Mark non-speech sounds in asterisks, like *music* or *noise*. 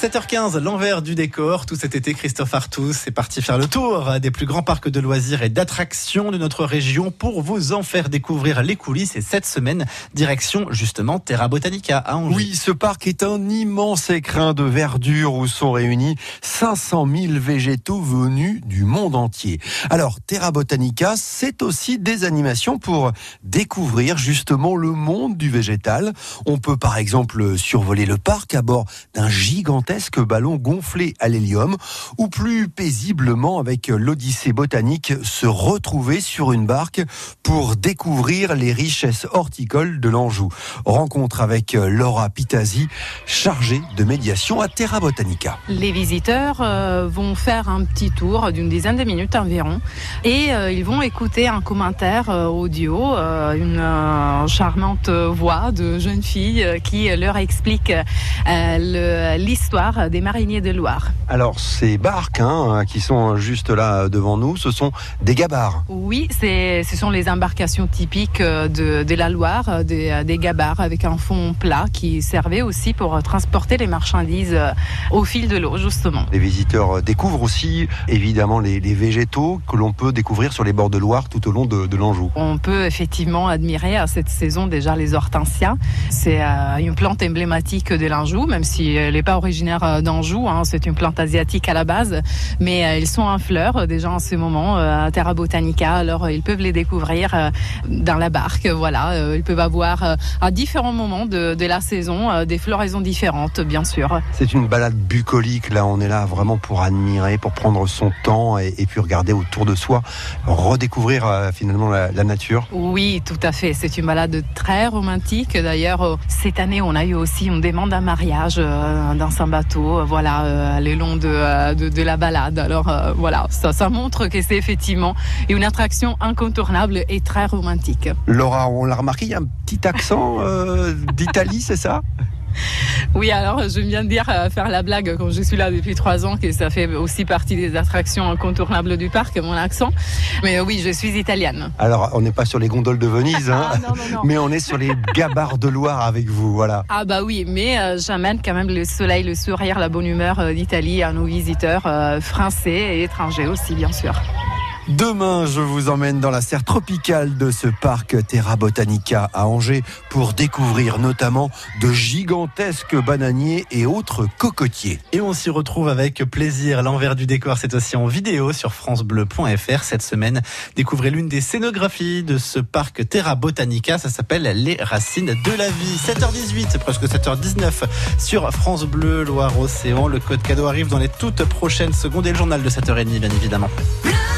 7h15, l'envers du décor. Tout cet été, Christophe Artus est parti faire le tour des plus grands parcs de loisirs et d'attractions de notre région pour vous en faire découvrir les coulisses. Et cette semaine, direction justement Terra Botanica à Angers. Oui, ce parc est un immense écrin de verdure où sont réunis 500 000 végétaux venus du monde entier. Alors, Terra Botanica, c'est aussi des animations pour découvrir justement le monde du végétal. On peut par exemple survoler le parc à bord d'un gigantesque ballon gonflé à l'hélium ou plus paisiblement avec l'Odyssée botanique se retrouver sur une barque pour découvrir les richesses horticoles de l'Anjou. Rencontre avec Laura Pitazzi, chargée de médiation à Terra Botanica. Les visiteurs euh, vont faire un petit tour d'une dizaine de minutes environ et euh, ils vont écouter un commentaire euh, audio, une charmante voix de jeune fille qui leur explique l'histoire des mariniers de Loire. Alors ces barques hein, qui sont juste là devant nous, ce sont des gabarres. Oui, ce sont les embarcations typiques de, de la Loire, des, des, gabarres avec un fond plat qui servait aussi pour transporter les marchandises au fil de l'eau justement. Les visiteurs découvrent aussi évidemment les, les végétaux que l'on peut découvrir sur les bords de Loire tout au long de, de l'Anjou. On peut effectivement admirer à cette saison déjà les hortensias. C'est euh, une plante emblématique de l'Anjou, même si elle n'est pas originaire euh, d'Anjou. Hein, c'est une plante asiatique à la base, mais euh, ils sont en fleurs euh, déjà en ce moment à Terra Botanica. Alors ils peuvent les découvrir dans la barque. Voilà, ils peuvent avoir à différents moments de, de la saison des floraisons différentes, bien sûr. C'est une balade bucolique. Là, on est là vraiment pour admirer, pour prendre son temps et, et puis regarder autour de soi, redécouvrir finalement la, la, nature. Oui, tout à fait. C'est une balade très romantique. D'ailleurs, cette année, on a eu aussi une demande à mariage dans un bateau, voilà, euh, le long de, de, de, la balade. Alors voilà, ça, ça montre que c'est effectivement une attraction incontournable et très romantique. Laura, on l'a remarqué, il y a un petit accent d'Italie, c'est ça? *laughs* oui, alors je viens de dire euh, faire la blague quand je suis là depuis trois ans que ça fait aussi partie des attractions incontournables du parc, mon accent. Mais oui, je suis italienne. Alors, on n'est pas sur les gondoles de Venise, *laughs* hein, ah, non, non, non. mais on est sur les gabarres de Loire avec vous, voilà. Ah bah oui, mais euh, j'amène quand même le soleil, le sourire, la bonne humeur euh, d'Italie à nos visiteurs français et étrangers aussi, bien sûr. Demain, je vous emmène dans la serre tropicale de ce parc Terra Botanica à Angers pour découvrir notamment de gigantesques bananiers et autres cocotiers. Et on s'y retrouve avec plaisir. L'envers du décor, c'est aussi en vidéo sur francebleu.fr cette semaine. Découvrez l'une des scénographies de ce parc Terra Botanica. Ça s'appelle Les racines de la vie. 7h18, c'est presque 7h19 sur France Bleu Loire-Océan. Le code cadeau arrive dans les toutes prochaines secondes et le journal de 7h30, bien évidemment. Bleu